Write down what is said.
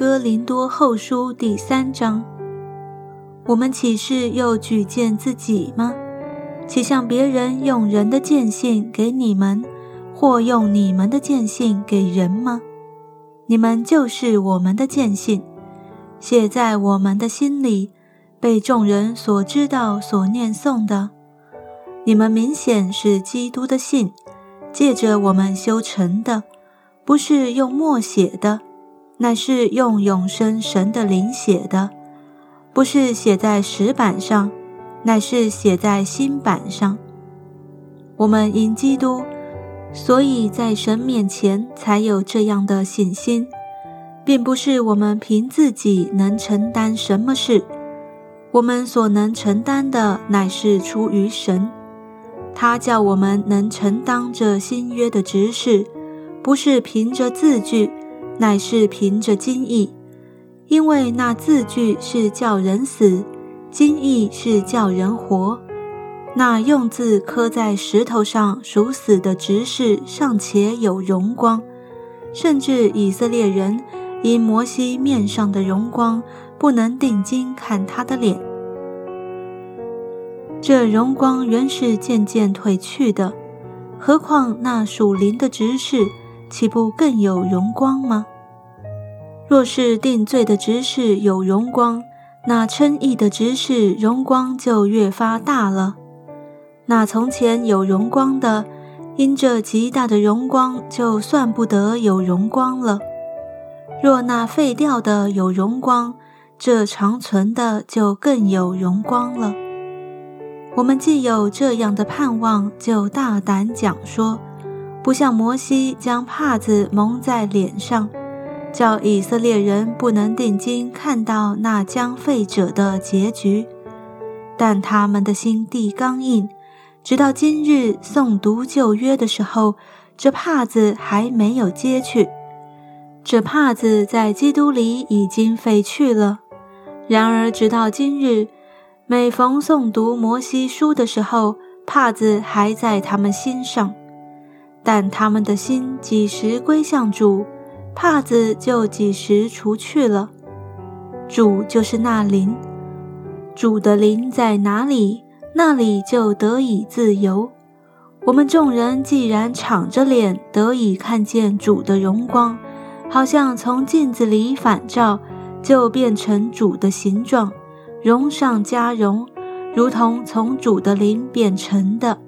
哥林多后书第三章。我们岂是又举荐自己吗？岂向别人用人的见信给你们，或用你们的见信给人吗？你们就是我们的见信，写在我们的心里，被众人所知道、所念诵的。你们明显是基督的信，借着我们修成的，不是用墨写的。乃是用永生神的灵写的，不是写在石板上，乃是写在心板上。我们因基督，所以在神面前才有这样的信心，并不是我们凭自己能承担什么事。我们所能承担的，乃是出于神，他叫我们能承担这新约的执事，不是凭着字句。乃是凭着经意，因为那字句是叫人死，经意是叫人活。那用字刻在石头上属死的执事尚且有荣光，甚至以色列人因摩西面上的荣光，不能定睛看他的脸。这荣光原是渐渐褪去的，何况那属灵的执事，岂不更有荣光吗？若是定罪的执事有荣光，那称义的执事荣光就越发大了。那从前有荣光的，因这极大的荣光，就算不得有荣光了。若那废掉的有荣光，这长存的就更有荣光了。我们既有这样的盼望，就大胆讲说，不像摩西将帕子蒙在脸上。叫以色列人不能定睛看到那将废者的结局，但他们的心地刚硬，直到今日诵读旧约的时候，这帕子还没有揭去。这帕子在基督里已经废去了。然而直到今日，每逢诵读摩西书的时候，帕子还在他们心上，但他们的心几时归向主？帕子就几时除去了，主就是那灵，主的灵在哪里，那里就得以自由。我们众人既然敞着脸得以看见主的荣光，好像从镜子里反照，就变成主的形状，荣上加荣，如同从主的灵变成的。